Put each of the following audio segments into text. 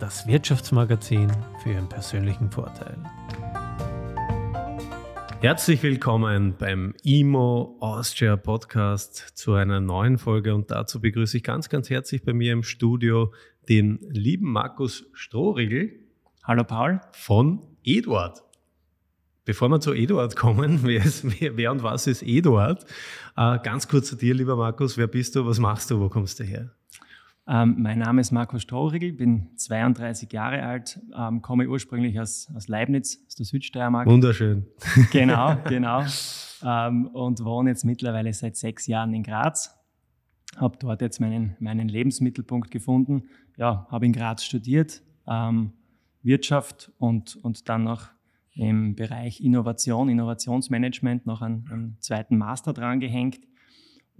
das Wirtschaftsmagazin für Ihren persönlichen Vorteil. Herzlich willkommen beim IMO Austria Podcast zu einer neuen Folge und dazu begrüße ich ganz, ganz herzlich bei mir im Studio den lieben Markus Strohriegel. Hallo Paul. Von Eduard. Bevor wir zu Eduard kommen, wer, ist, wer, wer und was ist Eduard? Äh, ganz kurz zu dir, lieber Markus. Wer bist du? Was machst du? Wo kommst du her? Ähm, mein Name ist Markus Strohrigel, bin 32 Jahre alt, ähm, komme ursprünglich aus, aus Leibniz, aus der Südsteiermark. Wunderschön. Genau, genau. ähm, und wohne jetzt mittlerweile seit sechs Jahren in Graz. Habe dort jetzt meinen, meinen Lebensmittelpunkt gefunden. Ja, habe in Graz studiert, ähm, Wirtschaft und, und dann noch im Bereich Innovation, Innovationsmanagement noch einen, einen zweiten Master dran gehängt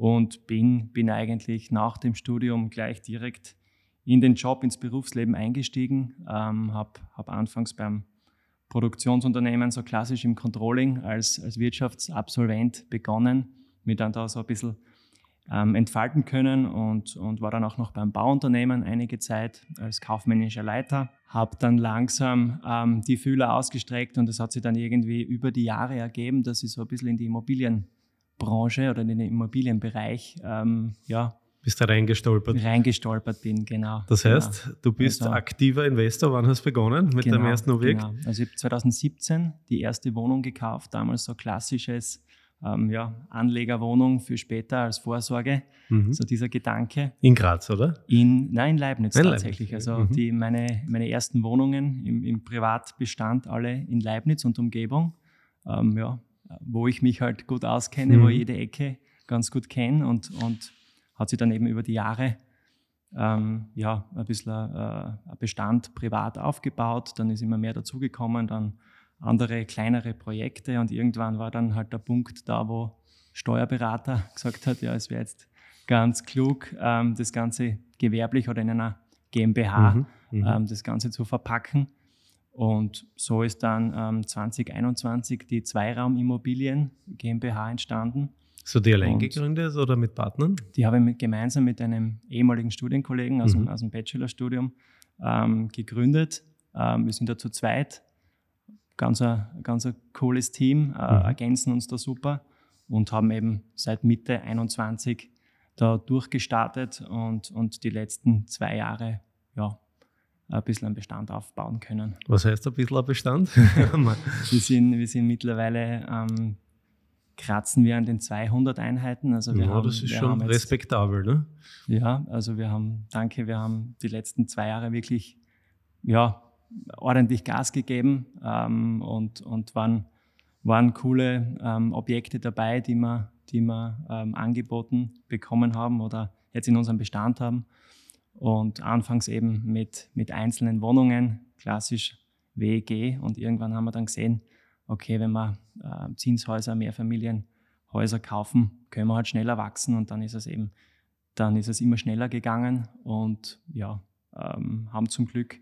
und bin, bin eigentlich nach dem Studium gleich direkt in den Job, ins Berufsleben eingestiegen. Ähm, habe hab anfangs beim Produktionsunternehmen, so klassisch im Controlling, als, als Wirtschaftsabsolvent begonnen, mir dann da so ein bisschen ähm, entfalten können und, und war dann auch noch beim Bauunternehmen einige Zeit als kaufmännischer Leiter. Habe dann langsam ähm, die Fühler ausgestreckt und es hat sich dann irgendwie über die Jahre ergeben, dass ich so ein bisschen in die Immobilien Branche oder in den Immobilienbereich ähm, ja, bist du reingestolpert? Reingestolpert bin, genau. Das heißt, genau. du bist also, aktiver Investor. Wann hast du begonnen mit genau, deinem ersten Objekt? Genau. Also ich habe 2017 die erste Wohnung gekauft, damals so klassisches ähm, ja, Anlegerwohnung für später als Vorsorge. Mhm. So dieser Gedanke. In Graz, oder? In, nein, in Leibniz in tatsächlich. Leibniz. Also mhm. die, meine, meine ersten Wohnungen im, im Privatbestand alle in Leibniz und Umgebung. Ähm, ja, wo ich mich halt gut auskenne, mhm. wo ich jede Ecke ganz gut kenne und, und hat sich dann eben über die Jahre ähm, ja, ein bisschen äh, Bestand privat aufgebaut, dann ist immer mehr dazugekommen, dann andere kleinere Projekte und irgendwann war dann halt der Punkt da, wo Steuerberater gesagt hat, ja, es wäre jetzt ganz klug, ähm, das Ganze gewerblich oder in einer GmbH mhm, mhm, ähm, das Ganze zu verpacken. Und so ist dann ähm, 2021 die Zweiraumimmobilien GmbH entstanden. So die allein gegründet oder mit Partnern? Die habe ich mit, gemeinsam mit einem ehemaligen Studienkollegen aus, mhm. dem, aus dem Bachelorstudium ähm, gegründet. Ähm, wir sind da zu zweit. Ganz ein, ganz ein cooles Team, äh, mhm. ergänzen uns da super und haben eben seit Mitte 21 da durchgestartet und, und die letzten zwei Jahre ja, ein bisschen einen Bestand aufbauen können. Was heißt ein bisschen ein Bestand? wir, sind, wir sind mittlerweile, ähm, kratzen wir an den 200 Einheiten. Also wir ja, haben, das ist schon jetzt, respektabel, ne? Ja, also wir haben, danke, wir haben die letzten zwei Jahre wirklich, ja, ordentlich Gas gegeben ähm, und, und waren, waren coole ähm, Objekte dabei, die wir, die wir ähm, angeboten bekommen haben oder jetzt in unserem Bestand haben. Und anfangs eben mit, mit einzelnen Wohnungen, klassisch WEG. Und irgendwann haben wir dann gesehen, okay, wenn wir äh, Zinshäuser, Mehrfamilienhäuser kaufen, können wir halt schneller wachsen. Und dann ist es eben, dann ist es immer schneller gegangen. Und ja, ähm, haben zum Glück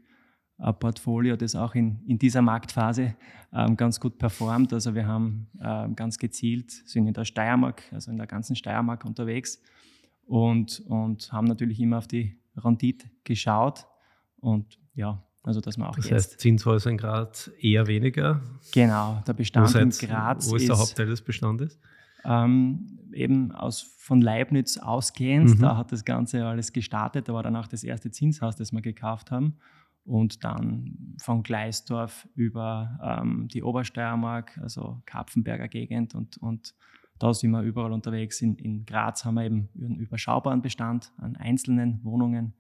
ein Portfolio, das auch in, in dieser Marktphase ähm, ganz gut performt. Also wir haben ähm, ganz gezielt, sind in der Steiermark, also in der ganzen Steiermark unterwegs und, und haben natürlich immer auf die Rendite geschaut und ja, also dass man auch das heißt, Zinshäuser in Graz eher weniger? Genau, der Bestand in Graz Wo ist, ist der Hauptteil des Bestandes? Ähm, eben aus, von Leibniz ausgehend, mhm. da hat das Ganze alles gestartet, da war dann auch das erste Zinshaus, das wir gekauft haben und dann von Gleisdorf über ähm, die Obersteiermark, also Kapfenberger Gegend und, und da sind wir überall unterwegs. In, in Graz haben wir eben einen überschaubaren Bestand an einzelnen Wohnungen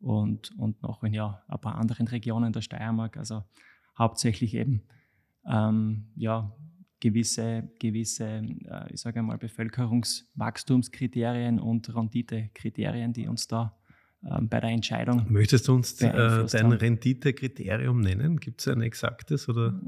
und, und noch in ja, ein paar anderen Regionen der Steiermark. Also hauptsächlich eben ähm, ja, gewisse, gewisse äh, ich sage mal, Bevölkerungswachstumskriterien und Renditekriterien, die uns da ähm, bei der Entscheidung. Möchtest du uns äh, dein Renditekriterium nennen? Gibt es ein exaktes oder?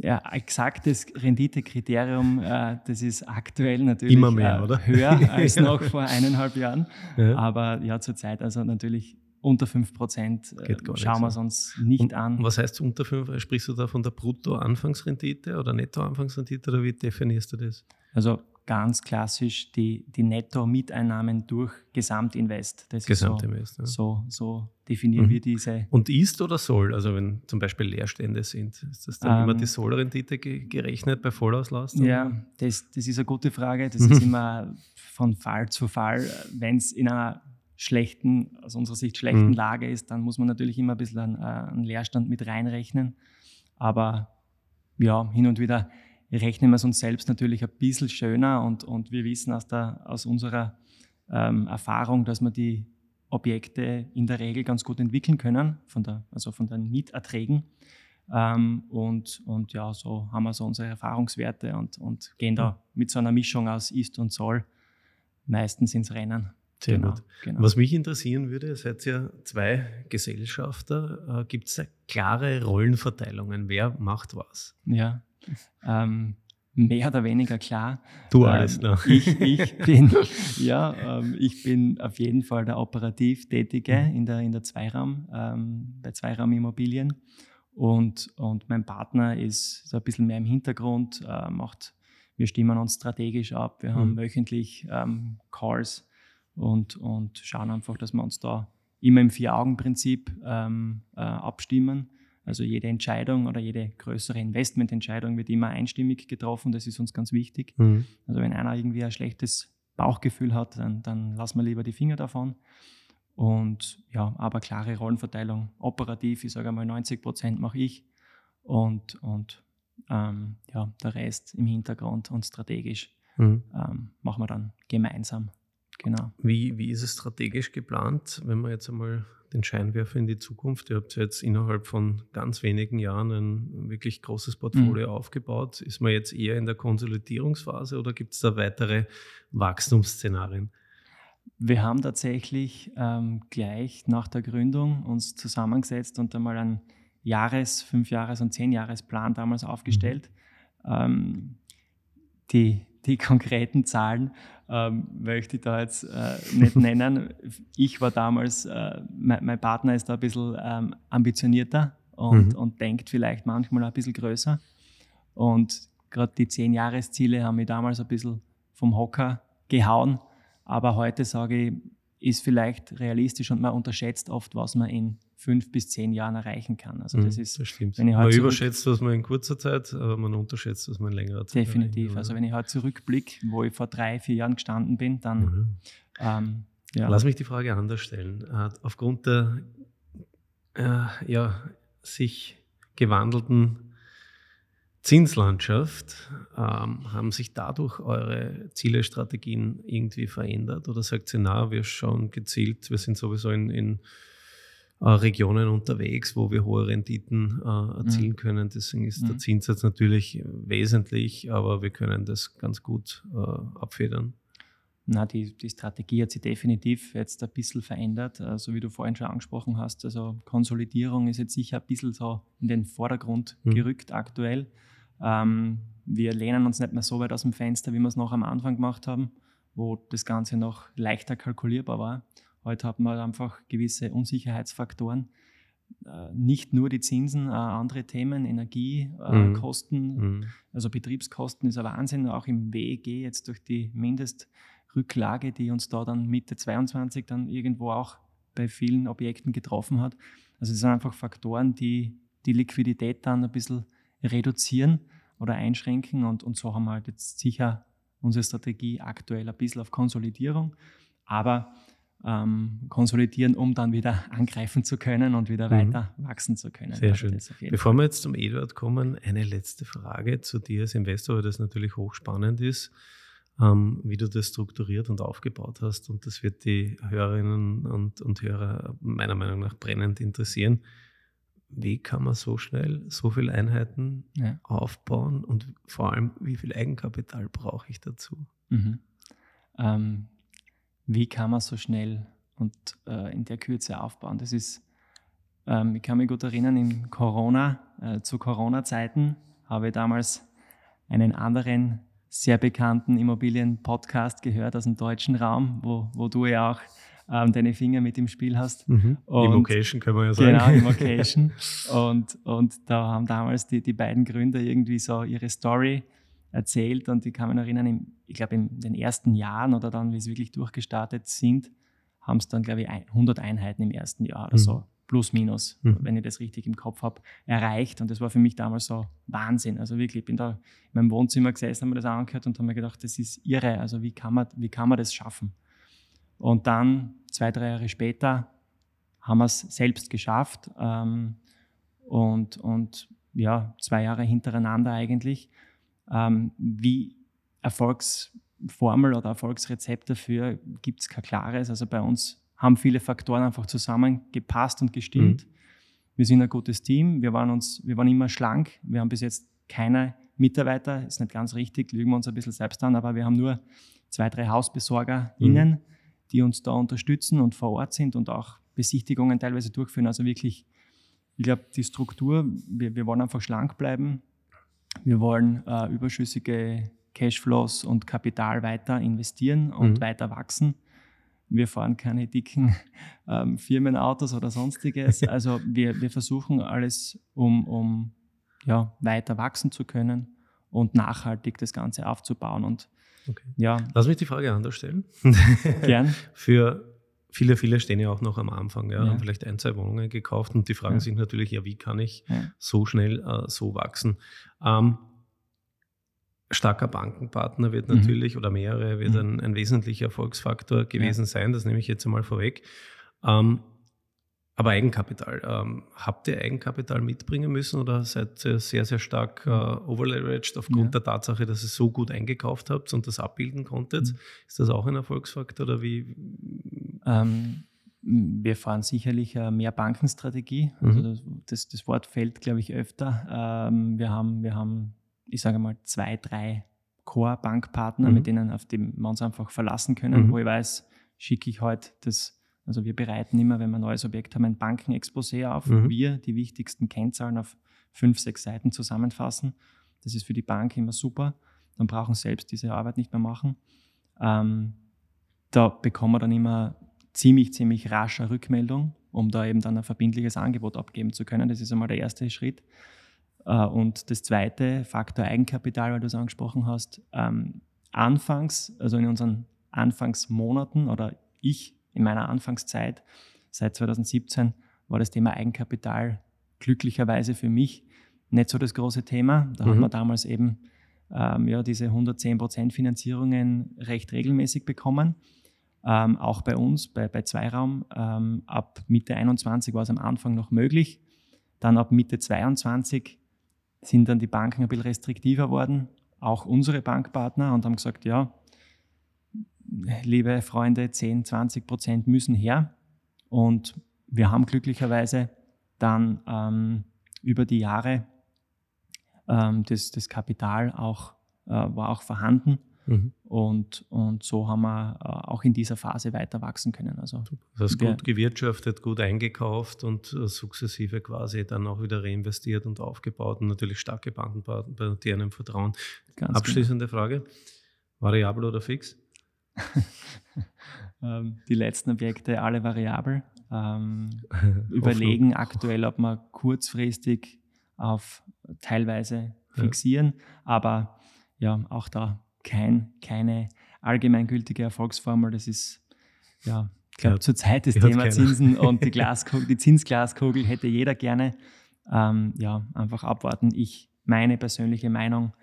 Ja, exaktes Renditekriterium, äh, das ist aktuell natürlich Immer mehr, äh, oder? höher als noch vor eineinhalb Jahren. Ja. Aber ja, zurzeit also natürlich unter 5 Prozent äh, schauen wir es uns nicht Und an. Was heißt unter 5? Sprichst du da von der Brutto-Anfangsrendite oder Netto-Anfangsrendite oder wie definierst du das? Also ganz klassisch die, die Netto-Miteinnahmen durch Gesamtinvest. Das Gesamtinvest, ist so, ja. so, so definieren mhm. wir diese. Und ist oder soll? Also wenn zum Beispiel Leerstände sind, ist das dann ähm, immer die Soll-Rendite gerechnet bei Vollauslastung? Ja, das, das ist eine gute Frage. Das ist immer von Fall zu Fall. Wenn es in einer schlechten, aus unserer Sicht schlechten mhm. Lage ist, dann muss man natürlich immer ein bisschen einen, äh, einen Leerstand mit reinrechnen. Aber ja, hin und wieder rechnen wir es uns selbst natürlich ein bisschen schöner und, und wir wissen aus, der, aus unserer ähm, Erfahrung, dass wir die Objekte in der Regel ganz gut entwickeln können, von der, also von den Mieterträgen. Ähm, und, und ja, so haben wir so unsere Erfahrungswerte und, und gehen da mit so einer Mischung aus Ist und Soll meistens ins Rennen. Sehr genau, gut. Genau. Was mich interessieren würde, ihr seid ja zwei Gesellschafter. Äh, Gibt es klare Rollenverteilungen? Wer macht was? Ja, ähm, mehr oder weniger klar. Du alles, ähm, ich, ich, bin, ja, ähm, ich bin auf jeden Fall der operativ Tätige mhm. in der, in der Zweiraum, ähm, bei Zweiraumimmobilien. Und, und mein Partner ist so ein bisschen mehr im Hintergrund, äh, macht, wir stimmen uns strategisch ab, wir mhm. haben wöchentlich ähm, Calls und, und schauen einfach, dass wir uns da immer im Vier-Augen-Prinzip ähm, äh, abstimmen also jede Entscheidung oder jede größere Investmententscheidung wird immer einstimmig getroffen. Das ist uns ganz wichtig. Mhm. Also wenn einer irgendwie ein schlechtes Bauchgefühl hat, dann, dann lassen wir lieber die Finger davon. Und ja, aber klare Rollenverteilung. Operativ, ich sage einmal 90 Prozent mache ich und, und ähm, ja, der Rest im Hintergrund und strategisch mhm. ähm, machen wir dann gemeinsam. Genau. Wie, wie ist es strategisch geplant, wenn man jetzt einmal den Scheinwerfer in die Zukunft. Ihr habt jetzt innerhalb von ganz wenigen Jahren ein wirklich großes Portfolio mhm. aufgebaut. Ist man jetzt eher in der Konsolidierungsphase oder gibt es da weitere Wachstumsszenarien? Wir haben tatsächlich ähm, gleich nach der Gründung uns zusammengesetzt und einmal einen Jahres-, Fünfjahres- und Zehnjahresplan damals aufgestellt. Mhm. Ähm, die, die konkreten Zahlen ähm, möchte ich da jetzt äh, nicht nennen. Ich war damals, äh, mein, mein, Partner ist da ein bisschen ähm, ambitionierter und, mhm. und denkt vielleicht manchmal ein bisschen größer. Und gerade die zehn Jahresziele haben mich damals ein bisschen vom Hocker gehauen. Aber heute sage ich, ist vielleicht realistisch und man unterschätzt oft, was man in fünf bis zehn Jahren erreichen kann. Also das mhm, ist, das stimmt. Wenn ich man überschätzt, was man in kurzer Zeit, aber man unterschätzt, was man in längerer Zeit. Definitiv. Also wenn ich halt zurückblicke, wo ich vor drei, vier Jahren gestanden bin, dann. Mhm. Ähm, ja. Lass mich die Frage anders stellen. Äh, aufgrund der äh, ja, sich gewandelten Zinslandschaft, ähm, haben sich dadurch eure Ziele, Strategien irgendwie verändert? Oder sagt ihr, na, wir schauen gezielt, wir sind sowieso in, in äh, Regionen unterwegs, wo wir hohe Renditen äh, erzielen mhm. können. Deswegen ist mhm. der Zinssatz natürlich wesentlich, aber wir können das ganz gut äh, abfedern. Na, die, die Strategie hat sich definitiv jetzt ein bisschen verändert, so also wie du vorhin schon angesprochen hast. Also Konsolidierung ist jetzt sicher ein bisschen so in den Vordergrund mhm. gerückt aktuell. Ähm, wir lehnen uns nicht mehr so weit aus dem Fenster, wie wir es noch am Anfang gemacht haben, wo das Ganze noch leichter kalkulierbar war. Heute hat man einfach gewisse Unsicherheitsfaktoren. Äh, nicht nur die Zinsen, andere Themen, Energiekosten, äh, mhm. mhm. also Betriebskosten ist ein Wahnsinn, auch im WEG jetzt durch die Mindestrücklage, die uns da dann Mitte 22 dann irgendwo auch bei vielen Objekten getroffen hat. Also es sind einfach Faktoren, die die Liquidität dann ein bisschen reduzieren oder einschränken und, und so haben wir halt jetzt sicher unsere Strategie aktuell ein bisschen auf Konsolidierung, aber ähm, konsolidieren, um dann wieder angreifen zu können und wieder mhm. weiter wachsen zu können. Sehr also schön. Bevor Fall. wir jetzt zum Eduard kommen, eine letzte Frage zu dir als Investor, weil das natürlich hochspannend ist, ähm, wie du das strukturiert und aufgebaut hast. Und das wird die Hörerinnen und, und Hörer meiner Meinung nach brennend interessieren. Wie kann man so schnell so viele Einheiten ja. aufbauen und vor allem, wie viel Eigenkapital brauche ich dazu? Mhm. Ähm, wie kann man so schnell und äh, in der Kürze aufbauen. Das ist, ähm, ich kann mich gut erinnern, in Corona, äh, zu Corona-Zeiten habe ich damals einen anderen sehr bekannten Immobilien-Podcast gehört aus dem deutschen Raum, wo, wo du ja auch ähm, deine Finger mit im Spiel hast. Mhm. Immocation können wir ja sagen. Genau, Immocation. und, und da haben damals die, die beiden Gründer irgendwie so ihre Story erzählt und ich kann mich noch erinnern, im, ich glaube in den ersten Jahren oder dann, wie sie wirklich durchgestartet sind, haben es dann, glaube ich, 100 Einheiten im ersten Jahr oder mhm. so, plus minus, mhm. wenn ich das richtig im Kopf habe, erreicht. Und das war für mich damals so Wahnsinn. Also wirklich, ich bin da in meinem Wohnzimmer gesessen, habe mir das angehört und habe mir gedacht, das ist irre. Also wie kann man, wie kann man das schaffen? Und dann, zwei, drei Jahre später, haben wir es selbst geschafft. Ähm, und, und ja, zwei Jahre hintereinander eigentlich. Ähm, wie Erfolgsformel oder Erfolgsrezept dafür gibt es kein klares. Also bei uns haben viele Faktoren einfach zusammengepasst und gestimmt. Mhm. Wir sind ein gutes Team, wir waren, uns, wir waren immer schlank, wir haben bis jetzt keine Mitarbeiter, ist nicht ganz richtig, lügen wir uns ein bisschen selbst an, aber wir haben nur zwei, drei HausbesorgerInnen, mhm. die uns da unterstützen und vor Ort sind und auch Besichtigungen teilweise durchführen. Also wirklich, ich glaube, die Struktur, wir, wir wollen einfach schlank bleiben, wir wollen äh, überschüssige Cashflows und Kapital weiter investieren und mhm. weiter wachsen. Wir fahren keine dicken ähm, Firmenautos oder sonstiges. Also wir, wir versuchen alles, um, um ja, weiter wachsen zu können und nachhaltig das Ganze aufzubauen. Und, okay. ja. Lass mich die Frage anders stellen. Gern. Für viele, viele stehen ja auch noch am Anfang, ja, ja. haben vielleicht ein, zwei Wohnungen gekauft und die fragen ja. sich natürlich, ja, wie kann ich so schnell äh, so wachsen? Ähm, starker Bankenpartner wird mhm. natürlich mhm. oder mehrere wird mhm. ein, ein, wesentlicher Erfolgsfaktor gewesen sein, das nehme ich jetzt einmal vorweg. Ähm, aber Eigenkapital, ähm, habt ihr Eigenkapital mitbringen müssen oder seid ihr sehr, sehr stark äh, overleveraged aufgrund ja. der Tatsache, dass ihr so gut eingekauft habt und das abbilden konntet? Mhm. Ist das auch ein Erfolgsfaktor oder wie? Ähm, wir fahren sicherlich eine mehr Bankenstrategie. Also mhm. das, das, Wort fällt, glaube ich, öfter. Ähm, wir, haben, wir haben, ich sage mal, zwei, drei Core-Bankpartner, mhm. mit denen auf die wir uns einfach verlassen können, mhm. wo ich weiß, schicke ich heute das also wir bereiten immer, wenn wir ein neues Objekt haben, ein Bankenexposé auf, mhm. wo wir die wichtigsten Kennzahlen auf fünf, sechs Seiten zusammenfassen. Das ist für die Bank immer super. Dann brauchen sie selbst diese Arbeit nicht mehr machen. Ähm, da bekommen wir dann immer ziemlich, ziemlich rascher Rückmeldung, um da eben dann ein verbindliches Angebot abgeben zu können. Das ist einmal der erste Schritt. Äh, und das zweite, Faktor Eigenkapital, weil du es angesprochen hast, ähm, anfangs, also in unseren Anfangsmonaten oder ich in meiner Anfangszeit, seit 2017, war das Thema Eigenkapital glücklicherweise für mich nicht so das große Thema. Da mhm. haben wir damals eben ähm, ja, diese 110% Finanzierungen recht regelmäßig bekommen. Ähm, auch bei uns, bei, bei Zweiraum, ähm, ab Mitte 21 war es am Anfang noch möglich. Dann ab Mitte 22 sind dann die Banken ein bisschen restriktiver worden, auch unsere Bankpartner, und haben gesagt, ja, liebe Freunde, 10, 20 Prozent müssen her. Und wir haben glücklicherweise dann ähm, über die Jahre ähm, das, das Kapital auch, äh, war auch vorhanden. Mhm. Und, und so haben wir äh, auch in dieser Phase weiter wachsen können. Also, das heißt, gut gewirtschaftet, gut eingekauft und äh, sukzessive quasi dann auch wieder reinvestiert und aufgebaut und natürlich starke Bankenpartner, die einem vertrauen. Ganz Abschließende genau. Frage: Variabel oder fix? Ähm, die letzten Objekte alle variabel. Ähm, überlegen aktuell, ob wir kurzfristig auf teilweise fixieren, ja. aber ja, auch da kein, keine allgemeingültige Erfolgsformel. Das ist ja, ich glaube, ja, zurzeit das Thema Zinsen und die, Glaskugel, die Zinsglaskugel hätte jeder gerne. Ähm, ja, einfach abwarten. Ich, meine persönliche Meinung,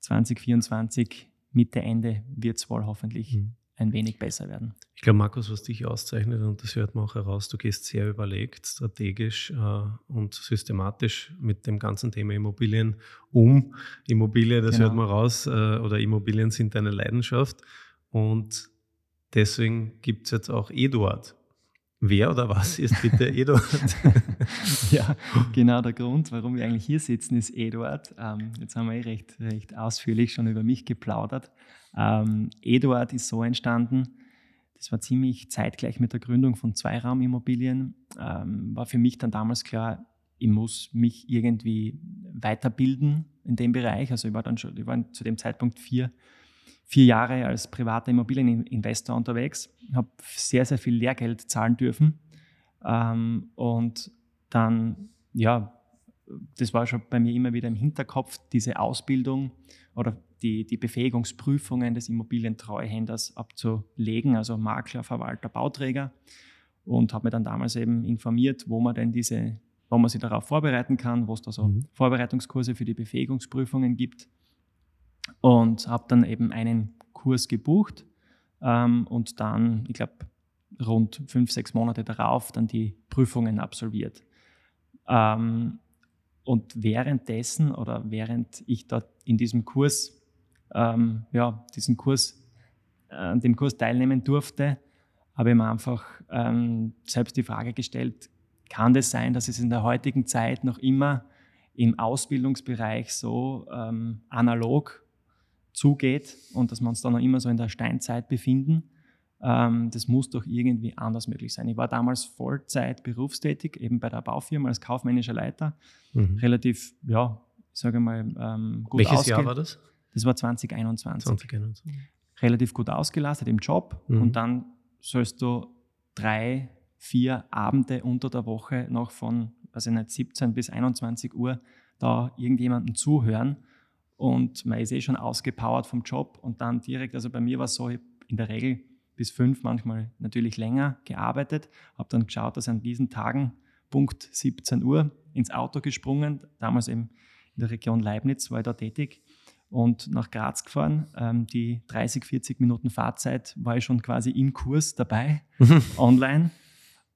2024 Mitte, Ende wird es wohl hoffentlich mhm. ein wenig besser werden. Ich glaube, Markus, was dich auszeichnet, und das hört man auch heraus, du gehst sehr überlegt, strategisch äh, und systematisch mit dem ganzen Thema Immobilien um. Immobilie, das genau. hört man raus, äh, oder Immobilien sind deine Leidenschaft. Und deswegen gibt es jetzt auch Eduard. Wer oder was ist bitte Eduard? ja, genau der Grund, warum wir eigentlich hier sitzen, ist Eduard. Ähm, jetzt haben wir eh recht, recht ausführlich schon über mich geplaudert. Ähm, Eduard ist so entstanden, das war ziemlich zeitgleich mit der Gründung von Zweiraumimmobilien, ähm, war für mich dann damals klar, ich muss mich irgendwie weiterbilden in dem Bereich. Also ich war dann schon, ich war zu dem Zeitpunkt vier, vier Jahre als privater Immobilieninvestor unterwegs, habe sehr, sehr viel Lehrgeld zahlen dürfen. Ähm, und dann, ja, das war schon bei mir immer wieder im Hinterkopf, diese Ausbildung oder die, die Befähigungsprüfungen des Immobilientreuhänders abzulegen, also Makler, Verwalter, Bauträger. Und habe mir dann damals eben informiert, wo man denn diese, wo man sich darauf vorbereiten kann, wo es da so mhm. Vorbereitungskurse für die Befähigungsprüfungen gibt. Und habe dann eben einen Kurs gebucht ähm, und dann, ich glaube, rund fünf, sechs Monate darauf dann die Prüfungen absolviert. Ähm, und währenddessen oder während ich dort in diesem Kurs ähm, ja, diesen Kurs, äh, an dem Kurs teilnehmen durfte, habe ich mir einfach ähm, selbst die Frage gestellt, kann das sein, dass es in der heutigen Zeit noch immer im Ausbildungsbereich so ähm, analog zugeht und dass wir uns da noch immer so in der Steinzeit befinden? Ähm, das muss doch irgendwie anders möglich sein. Ich war damals Vollzeit berufstätig, eben bei der Baufirma als kaufmännischer Leiter. Mhm. Relativ, ja, ich sage mal, ähm, gut Welches Jahr war das? Das war 2021. 2021. Relativ gut ausgelastet im Job mhm. und dann sollst du drei, vier Abende unter der Woche noch von, weiß ich nicht, 17 bis 21 Uhr da irgendjemandem zuhören und man ist eh schon ausgepowert vom Job und dann direkt, also bei mir war es so, ich in der Regel bis fünf, manchmal natürlich länger gearbeitet, habe dann geschaut, dass an diesen Tagen Punkt 17 Uhr ins Auto gesprungen, damals eben in der Region Leibniz war ich da tätig und nach Graz gefahren. Ähm, die 30, 40 Minuten Fahrzeit war ich schon quasi im Kurs dabei, online.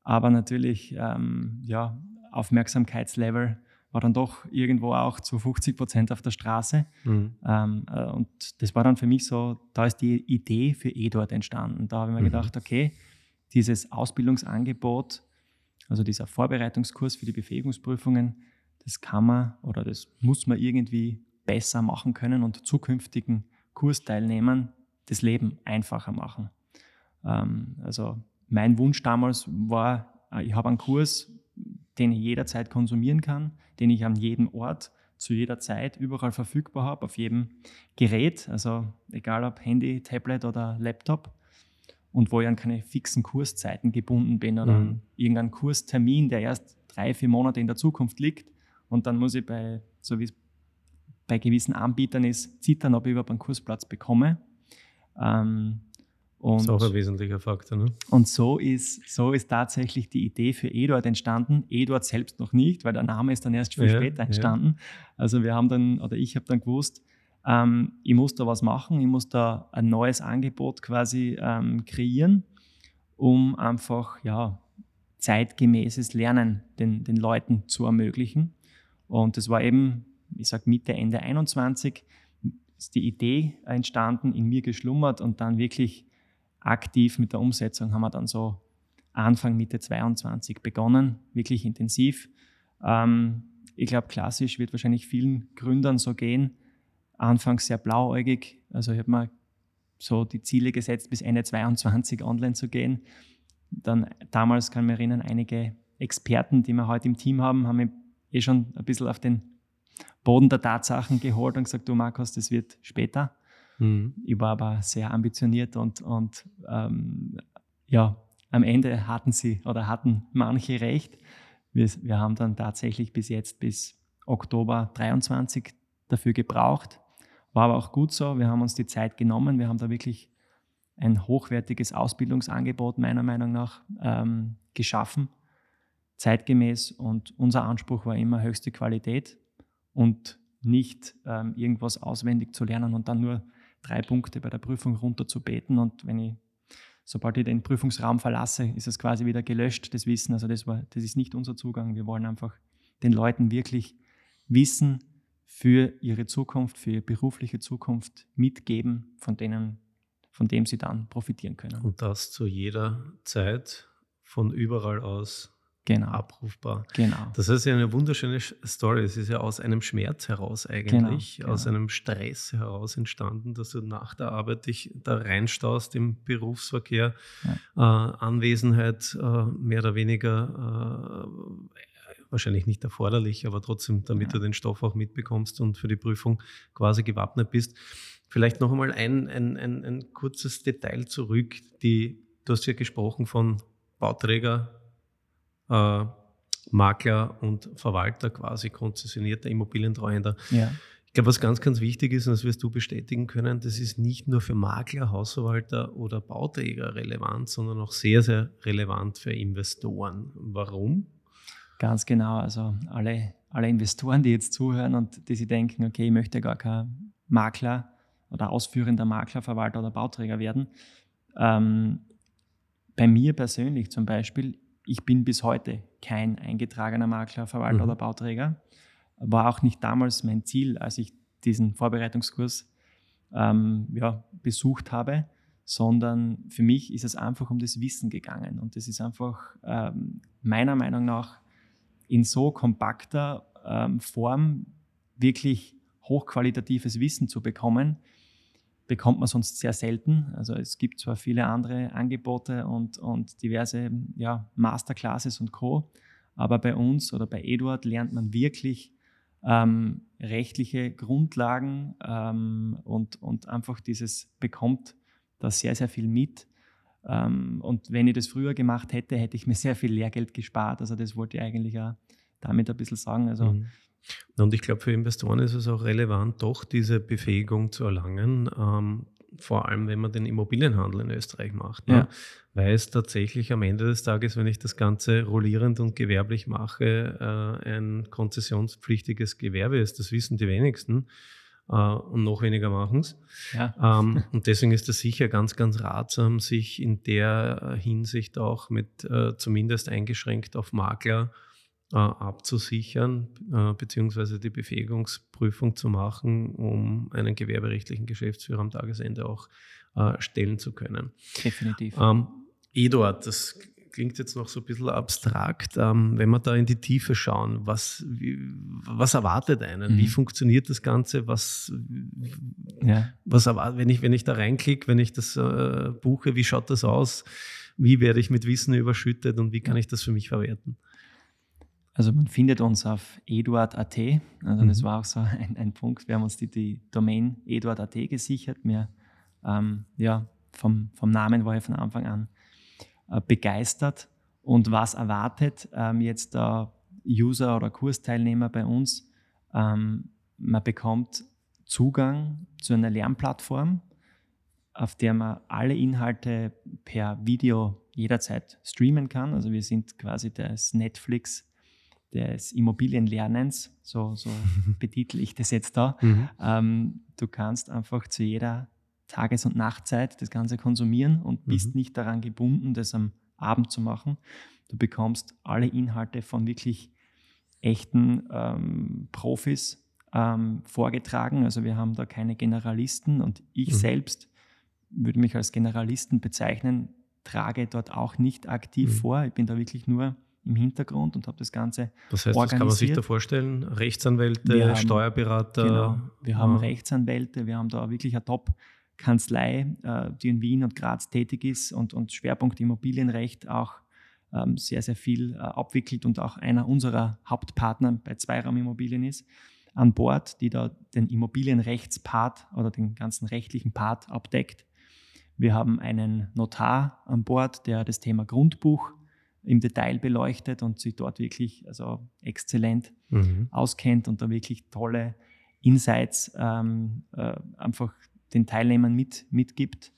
Aber natürlich, ähm, ja, Aufmerksamkeitslevel war dann doch irgendwo auch zu 50 Prozent auf der Straße. Mhm. Ähm, äh, und das war dann für mich so, da ist die Idee für E-Dort entstanden. Da habe ich mir mhm. gedacht, okay, dieses Ausbildungsangebot, also dieser Vorbereitungskurs für die Befähigungsprüfungen, das kann man oder das muss man irgendwie besser machen können und zukünftigen Kursteilnehmern das Leben einfacher machen. Ähm, also mein Wunsch damals war, äh, ich habe einen Kurs, den ich jederzeit konsumieren kann, den ich an jedem Ort zu jeder Zeit überall verfügbar habe, auf jedem Gerät, also egal ob Handy, Tablet oder Laptop und wo ich an keine fixen Kurszeiten gebunden bin oder mhm. an irgendeinen Kurstermin, der erst drei, vier Monate in der Zukunft liegt und dann muss ich bei, so wie es bei gewissen Anbietern ist, zittern, ob ich überhaupt einen Kursplatz bekomme. Ähm, und, das ist auch ein wesentlicher Faktor. Ne? Und so ist, so ist tatsächlich die Idee für Eduard entstanden. Eduard selbst noch nicht, weil der Name ist dann erst viel ja, später entstanden. Ja. Also wir haben dann, oder ich habe dann gewusst, ähm, ich muss da was machen, ich muss da ein neues Angebot quasi ähm, kreieren, um einfach ja, zeitgemäßes Lernen den, den Leuten zu ermöglichen. Und das war eben ich sage Mitte, Ende 21, ist die Idee entstanden, in mir geschlummert und dann wirklich aktiv mit der Umsetzung haben wir dann so Anfang, Mitte 22 begonnen, wirklich intensiv. Ähm, ich glaube, klassisch wird wahrscheinlich vielen Gründern so gehen. Anfangs sehr blauäugig, also ich habe mir so die Ziele gesetzt, bis Ende 22 online zu gehen. Dann damals kann ich mich erinnern, einige Experten, die wir heute im Team haben, haben mich eh schon ein bisschen auf den Boden der Tatsachen geholt und gesagt, du Markus, das wird später. Mhm. Ich war aber sehr ambitioniert und, und ähm, ja, am Ende hatten sie oder hatten manche recht. Wir, wir haben dann tatsächlich bis jetzt, bis Oktober 23 dafür gebraucht. War aber auch gut so. Wir haben uns die Zeit genommen. Wir haben da wirklich ein hochwertiges Ausbildungsangebot meiner Meinung nach ähm, geschaffen, zeitgemäß. Und unser Anspruch war immer höchste Qualität und nicht ähm, irgendwas auswendig zu lernen und dann nur drei Punkte bei der Prüfung runter zu beten. Und wenn ich, sobald ich den Prüfungsraum verlasse, ist es quasi wieder gelöscht, das Wissen. Also das, war, das ist nicht unser Zugang. Wir wollen einfach den Leuten wirklich Wissen für ihre Zukunft, für ihre berufliche Zukunft mitgeben, von denen, von dem sie dann profitieren können. Und das zu jeder Zeit, von überall aus genau. abrufbar. Genau. Das ist ja eine wunderschöne Story. Es ist ja aus einem Schmerz heraus eigentlich, genau, aus genau. einem Stress heraus entstanden, dass du nach der Arbeit dich da reinstaust im Berufsverkehr, ja. äh, Anwesenheit äh, mehr oder weniger äh, wahrscheinlich nicht erforderlich, aber trotzdem, damit ja. du den Stoff auch mitbekommst und für die Prüfung quasi gewappnet bist. Vielleicht noch einmal ein, ein, ein, ein kurzes Detail zurück. Die, du hast ja gesprochen von Bauträger, äh, Makler und Verwalter, quasi konzessionierter Immobilientreuhänder. Ja. Ich glaube, was ganz, ganz wichtig ist, und das wirst du bestätigen können, das ist nicht nur für Makler, Hausverwalter oder Bauträger relevant, sondern auch sehr, sehr relevant für Investoren. Warum? Ganz genau. Also alle, alle Investoren, die jetzt zuhören und die sich denken, okay, ich möchte gar kein Makler oder ausführender Makler, Verwalter oder Bauträger werden. Ähm, bei mir persönlich zum Beispiel, ich bin bis heute kein eingetragener Makler, Verwalter mhm. oder Bauträger. War auch nicht damals mein Ziel, als ich diesen Vorbereitungskurs ähm, ja, besucht habe, sondern für mich ist es einfach um das Wissen gegangen. Und das ist einfach ähm, meiner Meinung nach in so kompakter ähm, Form wirklich hochqualitatives Wissen zu bekommen, bekommt man sonst sehr selten. Also es gibt zwar viele andere Angebote und, und diverse ja, Masterclasses und Co., aber bei uns oder bei Eduard lernt man wirklich ähm, rechtliche Grundlagen ähm, und, und einfach dieses bekommt da sehr, sehr viel mit. Ähm, und wenn ich das früher gemacht hätte, hätte ich mir sehr viel Lehrgeld gespart. Also das wollte ich eigentlich auch damit ein bisschen sagen. Also mhm. Und ich glaube, für Investoren ist es auch relevant, doch diese Befähigung zu erlangen, ähm, vor allem wenn man den Immobilienhandel in Österreich macht. Ne? Ja. Weil es tatsächlich am Ende des Tages, wenn ich das Ganze rollierend und gewerblich mache, äh, ein konzessionspflichtiges Gewerbe ist. Das wissen die wenigsten. Uh, und noch weniger machen es. Ja. Um, ähm, und deswegen ist es sicher ganz, ganz ratsam, sich in der Hinsicht auch mit uh, zumindest eingeschränkt auf Makler abzusichern, äh, beziehungsweise die Befähigungsprüfung zu machen, um einen gewerberechtlichen Geschäftsführer am Tagesende auch äh, stellen zu können. Definitiv. Ähm, Eduard, das klingt jetzt noch so ein bisschen abstrakt. Ähm, wenn wir da in die Tiefe schauen, was, wie, was erwartet einen? Mhm. Wie funktioniert das Ganze? Was, ja. was erwartet, wenn ich, wenn ich da reinklicke, wenn ich das äh, buche, wie schaut das aus? Wie werde ich mit Wissen überschüttet und wie kann ich das für mich verwerten? Also man findet uns auf eduard.at. Also mhm. das war auch so ein, ein, Punkt. Wir haben uns die, die Domain eduard.at gesichert. Wir, ähm, ja, vom, vom Namen war ich von Anfang an äh, begeistert. Und was erwartet ähm, jetzt der User oder Kursteilnehmer bei uns? Ähm, man bekommt Zugang zu einer Lernplattform, auf der man alle Inhalte per Video jederzeit streamen kann. Also wir sind quasi das Netflix des Immobilienlernens, so, so betitel ich das jetzt da. Mhm. Ähm, du kannst einfach zu jeder Tages- und Nachtzeit das Ganze konsumieren und bist mhm. nicht daran gebunden, das am Abend zu machen. Du bekommst alle Inhalte von wirklich echten ähm, Profis ähm, vorgetragen. Also wir haben da keine Generalisten und ich mhm. selbst würde mich als Generalisten bezeichnen, trage dort auch nicht aktiv mhm. vor. Ich bin da wirklich nur im Hintergrund und habe das Ganze Das heißt, was kann man sich da vorstellen? Rechtsanwälte, haben, Steuerberater? Genau, wir haben ah. Rechtsanwälte, wir haben da wirklich eine Top-Kanzlei, äh, die in Wien und Graz tätig ist und, und Schwerpunkt Immobilienrecht auch ähm, sehr, sehr viel äh, abwickelt und auch einer unserer Hauptpartner bei Zweiraumimmobilien ist, an Bord, die da den Immobilienrechtspart oder den ganzen rechtlichen Part abdeckt. Wir haben einen Notar an Bord, der das Thema Grundbuch im Detail beleuchtet und sich dort wirklich also exzellent mhm. auskennt und da wirklich tolle Insights ähm, äh, einfach den Teilnehmern mit, mitgibt.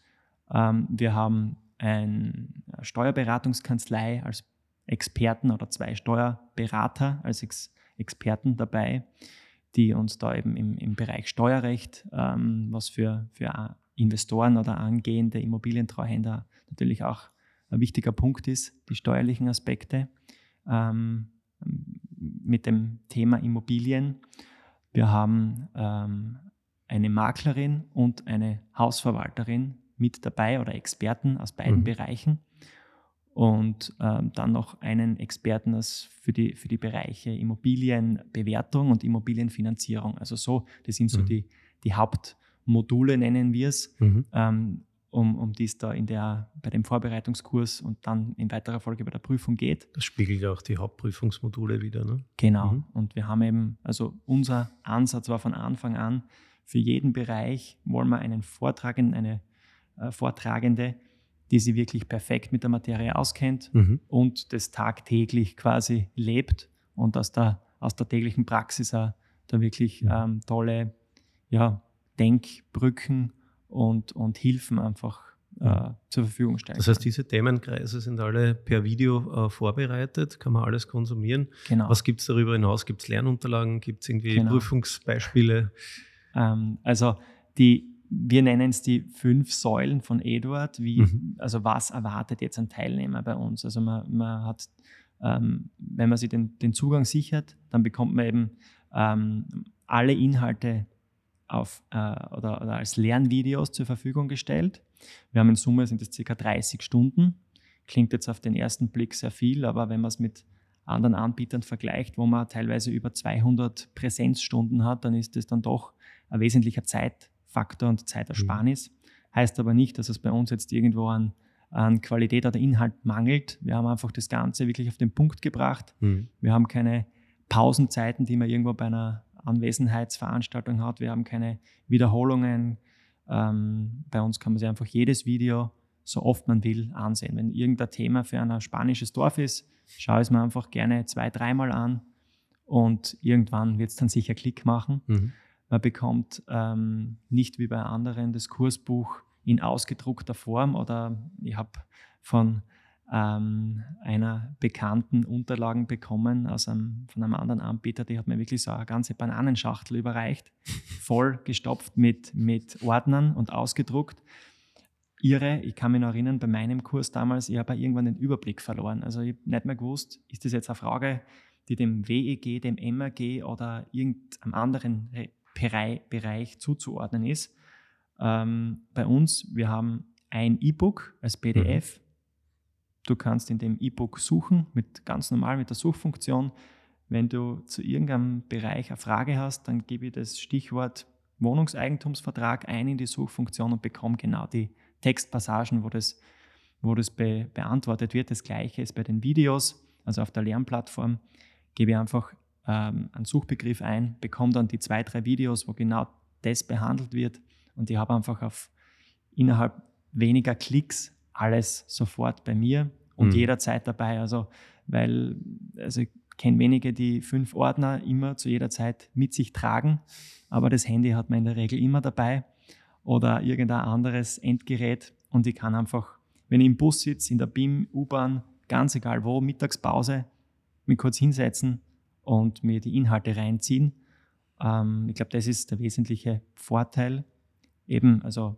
Ähm, wir haben eine Steuerberatungskanzlei als Experten oder zwei Steuerberater als Ex Experten dabei, die uns da eben im, im Bereich Steuerrecht, ähm, was für, für Investoren oder angehende Immobilientreuhänder natürlich auch ein wichtiger Punkt ist, die steuerlichen Aspekte ähm, mit dem Thema Immobilien. Wir haben ähm, eine Maklerin und eine Hausverwalterin mit dabei oder Experten aus beiden mhm. Bereichen. und ähm, dann noch einen Experten für die, für die Bereiche Immobilienbewertung und Immobilienfinanzierung. Also so, das sind so mhm. die, die Hauptmodule, nennen wir es, mhm. ähm, um, um die es da in der, bei dem Vorbereitungskurs und dann in weiterer Folge bei der Prüfung geht. Das spiegelt ja auch die Hauptprüfungsmodule wieder. Ne? Genau. Mhm. Und wir haben eben, also unser Ansatz war von Anfang an, für jeden Bereich wollen wir einen Vortragenden, eine äh, Vortragende, die sich wirklich perfekt mit der Materie auskennt mhm. und das tagtäglich quasi lebt und aus der, aus der täglichen Praxis auch da wirklich mhm. ähm, tolle ja, Denkbrücken und, und Hilfen einfach äh, zur Verfügung stellen. Das heißt, diese Themenkreise sind alle per Video äh, vorbereitet, kann man alles konsumieren. Genau. Was gibt es darüber hinaus? Gibt es Lernunterlagen? Gibt es irgendwie genau. Prüfungsbeispiele? Ähm, also die wir nennen es die fünf Säulen von Eduard. Wie, mhm. Also was erwartet jetzt ein Teilnehmer bei uns? Also man, man hat, ähm, wenn man sich den, den Zugang sichert, dann bekommt man eben ähm, alle Inhalte auf, äh, oder, oder, als Lernvideos zur Verfügung gestellt. Wir haben in Summe sind es circa 30 Stunden. Klingt jetzt auf den ersten Blick sehr viel, aber wenn man es mit anderen Anbietern vergleicht, wo man teilweise über 200 Präsenzstunden hat, dann ist das dann doch ein wesentlicher Zeit, Faktor und Zeitersparnis. Mhm. Heißt aber nicht, dass es bei uns jetzt irgendwo an, an Qualität oder Inhalt mangelt. Wir haben einfach das Ganze wirklich auf den Punkt gebracht. Mhm. Wir haben keine Pausenzeiten, die man irgendwo bei einer Anwesenheitsveranstaltung hat. Wir haben keine Wiederholungen. Ähm, bei uns kann man sich einfach jedes Video, so oft man will, ansehen. Wenn irgendein Thema für ein spanisches Dorf ist, schaue ich es mir einfach gerne zwei, dreimal an und irgendwann wird es dann sicher Klick machen. Mhm. Man bekommt ähm, nicht wie bei anderen das Kursbuch in ausgedruckter Form oder ich habe von ähm, einer bekannten Unterlagen bekommen aus einem, von einem anderen Anbieter, die hat mir wirklich so eine ganze Bananenschachtel überreicht, voll gestopft mit, mit Ordnern und ausgedruckt. Irre, ich kann mich noch erinnern, bei meinem Kurs damals, ich habe irgendwann den Überblick verloren. Also ich habe nicht mehr gewusst, ist das jetzt eine Frage, die dem WEG, dem MAG oder irgendeinem anderen Bereich zuzuordnen ist. Ähm, bei uns, wir haben ein E-Book als PDF. Du kannst in dem E-Book suchen, mit ganz normal mit der Suchfunktion. Wenn du zu irgendeinem Bereich eine Frage hast, dann gebe ich das Stichwort Wohnungseigentumsvertrag ein in die Suchfunktion und bekomme genau die Textpassagen, wo das, wo das be, beantwortet wird. Das gleiche ist bei den Videos, also auf der Lernplattform. Gebe ich einfach ähm, einen Suchbegriff ein, bekomme dann die zwei, drei Videos, wo genau das behandelt wird und ich habe einfach auf innerhalb weniger Klicks alles sofort bei mir und mhm. jederzeit dabei. Also, weil, also ich kenne wenige, die fünf Ordner immer zu jeder Zeit mit sich tragen, aber das Handy hat man in der Regel immer dabei oder irgendein anderes Endgerät und ich kann einfach, wenn ich im Bus sitze, in der BIM, U-Bahn, ganz egal wo, Mittagspause, mich kurz hinsetzen, und mir die Inhalte reinziehen. Ähm, ich glaube, das ist der wesentliche Vorteil. Eben, also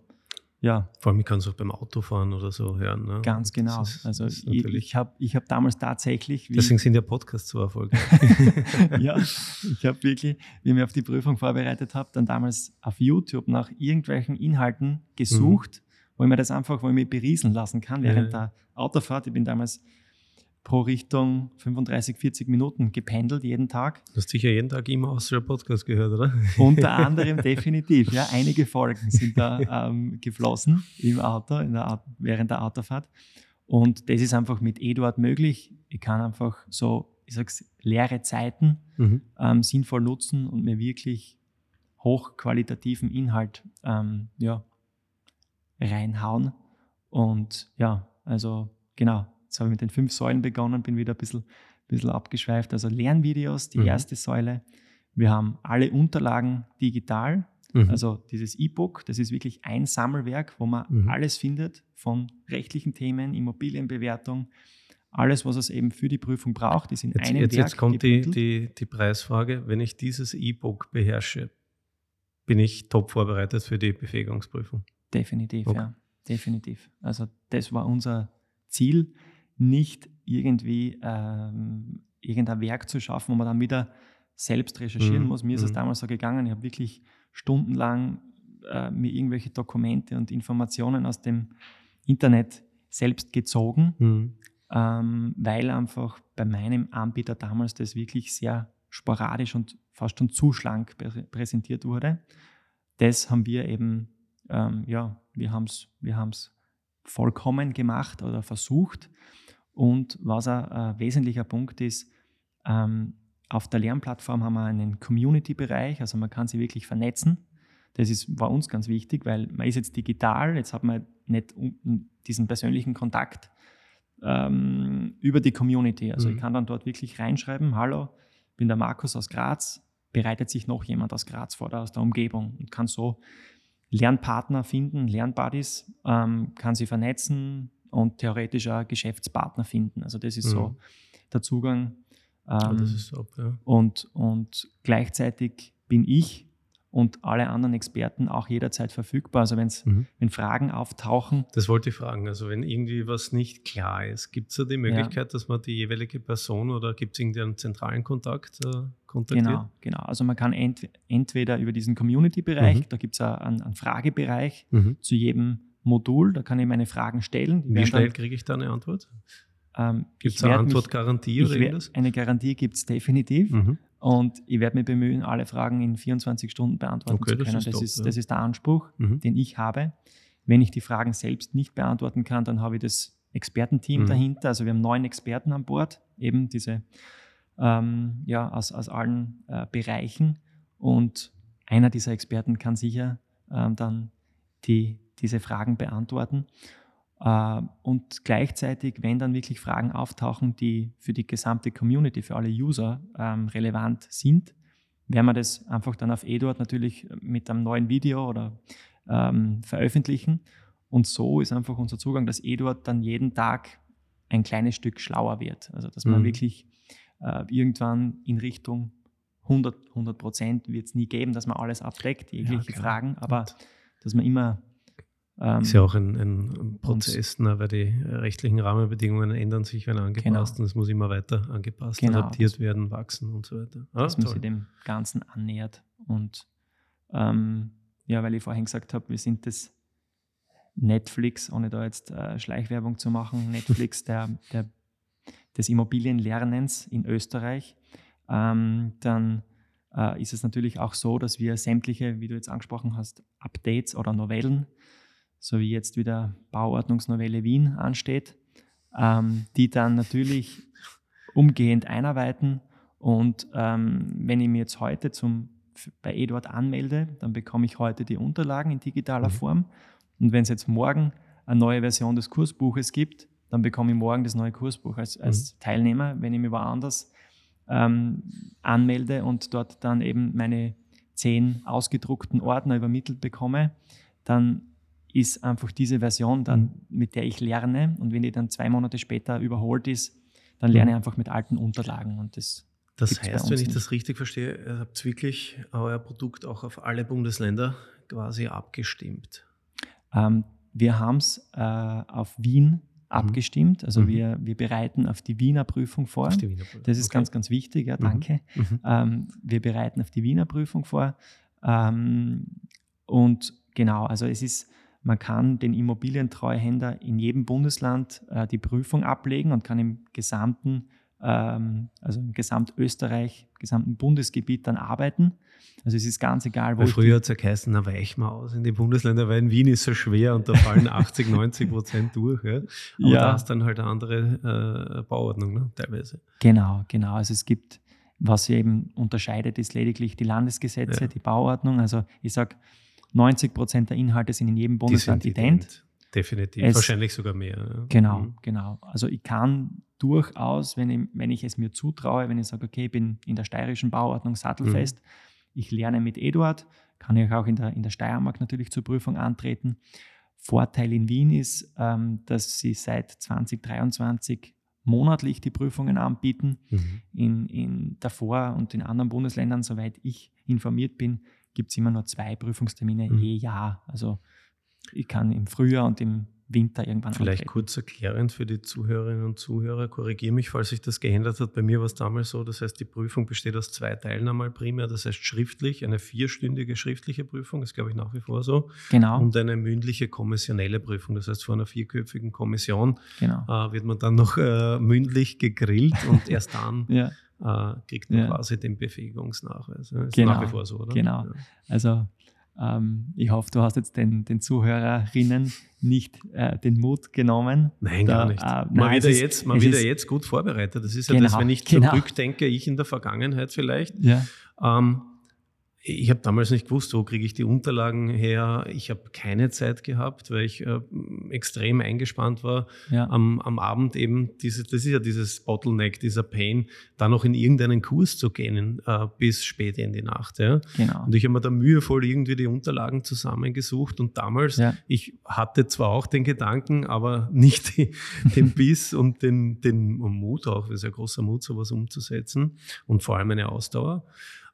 ja. Vor allem, ich kann es auch beim Autofahren oder so hören. Ne? Ganz genau. Ist, also ich, ich habe ich hab damals tatsächlich. Deswegen sind ja Podcasts so erfolgreich. ja, ich habe wirklich, wie ich mich auf die Prüfung vorbereitet habe, dann damals auf YouTube nach irgendwelchen Inhalten gesucht, mhm. wo ich mir das einfach, wo ich mich berieseln lassen kann während ja. der Autofahrt. Ich bin damals pro Richtung 35, 40 Minuten gependelt jeden Tag. Du hast sicher jeden Tag immer aus der Podcast gehört, oder? Unter anderem definitiv, ja. Einige Folgen sind da ähm, geflossen im Auto, der, während der Autofahrt. Und das ist einfach mit Eduard möglich. Ich kann einfach so, ich sag's, leere Zeiten mhm. ähm, sinnvoll nutzen und mir wirklich hochqualitativen Inhalt ähm, ja, reinhauen. Und ja, also genau, Jetzt habe ich mit den fünf Säulen begonnen, bin wieder ein bisschen, bisschen abgeschweift. Also Lernvideos, die mhm. erste Säule. Wir haben alle Unterlagen digital. Mhm. Also dieses E-Book, das ist wirklich ein Sammelwerk, wo man mhm. alles findet von rechtlichen Themen, Immobilienbewertung, alles, was es eben für die Prüfung braucht, ist in jetzt, einem jetzt, Werk. Jetzt kommt die, die, die Preisfrage. Wenn ich dieses E-Book beherrsche, bin ich top vorbereitet für die Befähigungsprüfung? Definitiv, okay. ja. Definitiv. Also das war unser Ziel nicht irgendwie ähm, irgendein Werk zu schaffen, wo man dann wieder selbst recherchieren mhm. muss. Mir ist es mhm. damals so gegangen, ich habe wirklich stundenlang äh, mir irgendwelche Dokumente und Informationen aus dem Internet selbst gezogen. Mhm. ähm, weil einfach bei meinem Anbieter damals das wirklich sehr sporadisch und fast schon zu schlank präsentiert wurde. Das haben wir eben, ähm, ja, wir haben es wir haben's vollkommen gemacht oder versucht. Und was ein, ein wesentlicher Punkt ist, ähm, auf der Lernplattform haben wir einen Community-Bereich, also man kann sich wirklich vernetzen. Das ist, war uns ganz wichtig, weil man ist jetzt digital, jetzt hat man nicht diesen persönlichen Kontakt ähm, über die Community. Also mhm. ich kann dann dort wirklich reinschreiben, hallo, bin der Markus aus Graz, bereitet sich noch jemand aus Graz vor oder aus der Umgebung und kann so Lernpartner finden, Lernbuddies, ähm, kann sie vernetzen und theoretisch auch Geschäftspartner finden. Also das ist mhm. so der Zugang. Ähm, ja, das ist top, ja. und, und gleichzeitig bin ich und alle anderen Experten auch jederzeit verfügbar. Also wenn's, mhm. wenn Fragen auftauchen. Das wollte ich fragen. Also wenn irgendwie was nicht klar ist, gibt es da die Möglichkeit, ja. dass man die jeweilige Person oder gibt es irgendwie einen zentralen Kontakt äh, kontaktiert? Genau, genau. Also man kann ent entweder über diesen Community-Bereich, mhm. da gibt es einen, einen, Fragebereich mhm. zu jedem Modul, da kann ich meine Fragen stellen. Wie schnell kriege ich da eine Antwort? Ähm, gibt es eine Antwortgarantie oder irgendwas? Eine Garantie gibt es definitiv. Mhm. Und ich werde mich bemühen, alle Fragen in 24 Stunden beantworten okay, zu können. Das ist, das, top, ist, ja. das ist, der Anspruch, mhm. den ich habe. Wenn ich die Fragen selbst nicht beantworten kann, dann habe ich das Expertenteam mhm. dahinter. Also wir haben neun Experten an Bord, eben diese ähm, ja, aus, aus allen äh, Bereichen. Und einer dieser Experten kann sicher ähm, dann die, diese Fragen beantworten. Äh, und gleichzeitig, wenn dann wirklich Fragen auftauchen, die für die gesamte Community, für alle User ähm, relevant sind, werden wir das einfach dann auf Eduard natürlich mit einem neuen Video oder ähm, veröffentlichen. Und so ist einfach unser Zugang, dass Eduard dann jeden Tag ein kleines Stück schlauer wird. Also dass man mhm. wirklich äh, irgendwann in Richtung 100 Prozent wird es nie geben, dass man alles abdeckt, jegliche ja, Fragen, aber dass man immer ähm, ist ja auch ein, ein Prozess, ne, weil die rechtlichen Rahmenbedingungen ändern sich, werden angepasst genau. und es muss immer weiter angepasst, genau, adaptiert werden, wachsen und so weiter. Ah, dass man sich dem Ganzen annähert. Und ähm, ja, weil ich vorhin gesagt habe, wir sind das Netflix, ohne da jetzt äh, Schleichwerbung zu machen, Netflix der, der, des Immobilienlernens in Österreich, ähm, dann äh, ist es natürlich auch so, dass wir sämtliche, wie du jetzt angesprochen hast, Updates oder Novellen so wie jetzt wieder Bauordnungsnovelle Wien ansteht, ähm, die dann natürlich umgehend einarbeiten. Und ähm, wenn ich mir jetzt heute zum, bei Eduard anmelde, dann bekomme ich heute die Unterlagen in digitaler mhm. Form. Und wenn es jetzt morgen eine neue Version des Kursbuches gibt, dann bekomme ich morgen das neue Kursbuch als, als mhm. Teilnehmer. Wenn ich mich woanders ähm, anmelde und dort dann eben meine zehn ausgedruckten Ordner übermittelt bekomme, dann ist einfach diese Version dann, mhm. mit der ich lerne. Und wenn die dann zwei Monate später überholt ist, dann lerne ich mhm. einfach mit alten Unterlagen. Und das das heißt, wenn ich nicht. das richtig verstehe, ihr habt wirklich euer Produkt auch auf alle Bundesländer quasi abgestimmt. Ähm, wir haben es äh, auf Wien mhm. abgestimmt. Also mhm. wir, wir bereiten auf die Wiener Prüfung vor. Wiener Prüfung. Das ist okay. ganz, ganz wichtig, ja, danke. Mhm. Ähm, wir bereiten auf die Wiener Prüfung vor. Ähm, und genau, also es ist man kann den Immobilientreuhänder in jedem Bundesland äh, die Prüfung ablegen und kann im gesamten, ähm, also im Gesamtösterreich, gesamten Bundesgebiet dann arbeiten. Also es ist ganz egal, wo. Weil früher hat es ja geheißen, na weich mal aus in die Bundesländer, weil in Wien ist so schwer und da fallen 80, 90 Prozent durch. Ja? Aber ja. da ist dann halt eine andere äh, Bauordnung, ne? teilweise. Genau, genau. Also es gibt, was eben unterscheidet, ist lediglich die Landesgesetze, ja. die Bauordnung. Also ich sage, 90 Prozent der Inhalte sind in jedem Bundesland ident. ident. Definitiv, es, wahrscheinlich sogar mehr. Genau, mhm. genau. Also ich kann durchaus, wenn ich, wenn ich es mir zutraue, wenn ich sage, okay, ich bin in der steirischen Bauordnung sattelfest, mhm. ich lerne mit Eduard, kann ich auch in der, in der Steiermark natürlich zur Prüfung antreten. Vorteil in Wien ist, ähm, dass sie seit 2023 monatlich die Prüfungen anbieten. Mhm. In, in davor und in anderen Bundesländern, soweit ich informiert bin, gibt es immer nur zwei Prüfungstermine mhm. je Jahr. Also ich kann im Frühjahr und im Winter irgendwann Vielleicht antreten. kurz erklärend für die Zuhörerinnen und Zuhörer, korrigiere mich, falls sich das geändert hat. Bei mir war es damals so, das heißt, die Prüfung besteht aus zwei Teilen einmal primär, das heißt schriftlich, eine vierstündige schriftliche Prüfung, das glaube ich nach wie vor so. Genau. Und eine mündliche kommissionelle Prüfung, das heißt, vor einer vierköpfigen Kommission genau. äh, wird man dann noch äh, mündlich gegrillt und erst dann ja. Äh, kriegt man ja. quasi den Befähigungsnachweis. Das ist genau. nach wie vor so, oder? Genau. Ja. Also ähm, ich hoffe, du hast jetzt den, den Zuhörerinnen nicht äh, den Mut genommen. Nein, da, gar nicht. Äh, man wird, ja jetzt, man wird jetzt gut vorbereitet. Das ist ja genau, das, wenn ich genau. zurückdenke, ich in der Vergangenheit vielleicht. Ja. Ähm, ich habe damals nicht gewusst, wo kriege ich die Unterlagen her. Ich habe keine Zeit gehabt, weil ich äh, extrem eingespannt war. Ja. Am, am Abend eben, diese, das ist ja dieses Bottleneck, dieser Pain, da noch in irgendeinen Kurs zu gehen äh, bis spät in die Nacht. Ja? Genau. Und ich habe mir da mühevoll irgendwie die Unterlagen zusammengesucht. Und damals, ja. ich hatte zwar auch den Gedanken, aber nicht die, den Biss und den, den Mut auch, das ist ja großer Mut, sowas umzusetzen und vor allem eine Ausdauer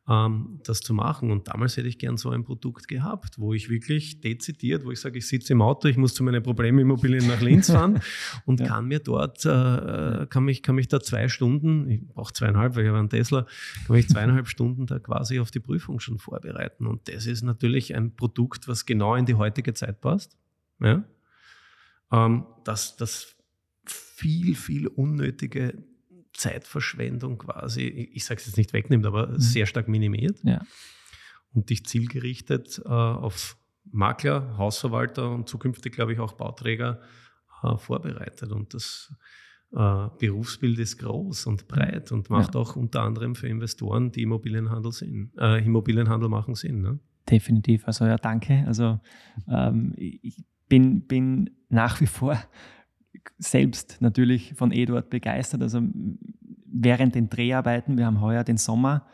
ähm, das zu machen. Und damals hätte ich gern so ein Produkt gehabt, wo ich wirklich dezidiert, wo ich sage, ich sitze im Auto, ich muss zu meinen Problemimmobilien nach Linz fahren und ja. kann mir dort, äh, kann, mich, kann mich da zwei Stunden, ich brauche zweieinhalb, weil ich habe einen Tesla, kann mich zweieinhalb Stunden da quasi auf die Prüfung schon vorbereiten. Und das ist natürlich ein Produkt, was genau in die heutige Zeit passt. Ja? Ähm, das, das viel, viel unnötige Zeitverschwendung quasi, ich sage es jetzt nicht wegnimmt, aber mhm. sehr stark minimiert ja. und dich zielgerichtet äh, auf Makler, Hausverwalter und zukünftig, glaube ich, auch Bauträger äh, vorbereitet. Und das äh, Berufsbild ist groß und breit und macht ja. auch unter anderem für Investoren, die Immobilienhandel, Sinn, äh, Immobilienhandel machen Sinn. Ne? Definitiv. Also ja, danke. Also ähm, ich bin, bin nach wie vor selbst natürlich von Eduard begeistert. Also während den Dreharbeiten, wir haben heuer den Sommer,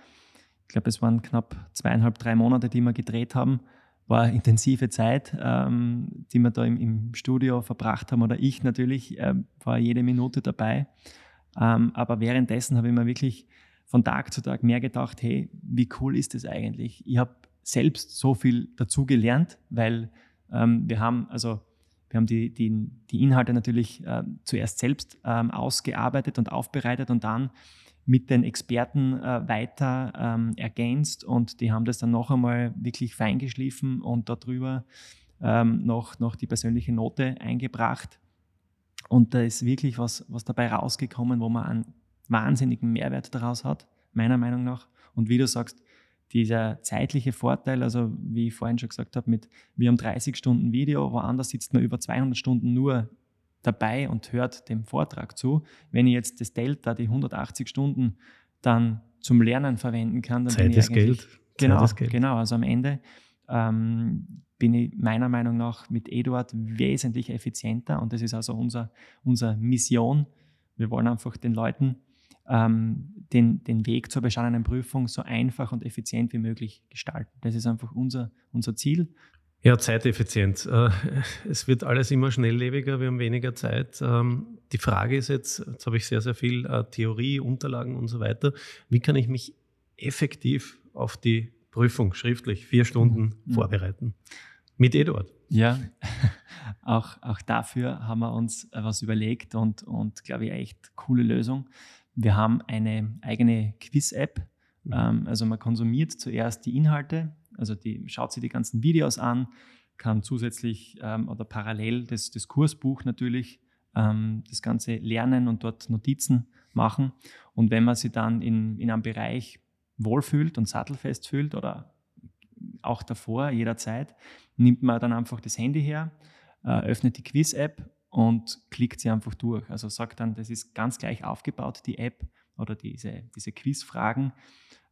ich glaube, es waren knapp zweieinhalb, drei Monate, die wir gedreht haben, war intensive Zeit, ähm, die wir da im, im, Studio verbracht haben, oder ich natürlich, äh, war jede Minute dabei. Ähm, aber währenddessen habe ich mir wirklich von Tag zu Tag mehr gedacht, hey, wie cool ist das eigentlich? Ich habe selbst so viel dazu gelernt, weil ähm, wir haben, also wir haben die, die, die Inhalte natürlich äh, zuerst selbst ähm, ausgearbeitet und aufbereitet und dann mit den Experten äh, weiter ähm, ergänzt und die haben das dann noch einmal wirklich feingeschliffen und darüber ähm, noch, noch die persönliche Note eingebracht. Und da ist wirklich was, was dabei rausgekommen, wo man einen wahnsinnigen Mehrwert daraus hat, meiner Meinung nach. Und wie du sagst, dieser zeitliche Vorteil, also wie ich vorhin schon gesagt habe, mit wir haben 30 Stunden Video, woanders sitzt man über 200 Stunden nur dabei und hört dem Vortrag zu. Wenn ich jetzt das Delta, die 180 Stunden, dann zum Lernen verwenden kann, dann Zeit bin ich ist Geld. Genau, Zeit ist Geld. genau. Also am Ende ähm, bin ich meiner Meinung nach mit Eduard wesentlich effizienter und das ist also unser, unsere Mission. Wir wollen einfach den Leuten ähm, den, den Weg zur bestandenen Prüfung so einfach und effizient wie möglich gestalten. Das ist einfach unser, unser Ziel. Ja, Zeiteffizient. Äh, es wird alles immer schnelllebiger, wir haben weniger Zeit. Ähm, die Frage ist jetzt, jetzt habe ich sehr, sehr viel äh, Theorie, Unterlagen und so weiter. Wie kann ich mich effektiv auf die Prüfung schriftlich vier Stunden mhm. vorbereiten? Mit Eduard. Ja, auch, auch dafür haben wir uns was überlegt und, und glaube ich, echt coole Lösung. Wir haben eine eigene Quiz-App. Mhm. Ähm, also man konsumiert zuerst die Inhalte, also die schaut sich die ganzen Videos an, kann zusätzlich ähm, oder parallel das, das Kursbuch natürlich ähm, das Ganze lernen und dort Notizen machen. Und wenn man sich dann in, in einem Bereich wohlfühlt und sattelfest fühlt oder auch davor, jederzeit, nimmt man dann einfach das Handy her, äh, öffnet die Quiz-App und klickt sie einfach durch. Also sagt dann, das ist ganz gleich aufgebaut, die App oder diese, diese Quizfragen,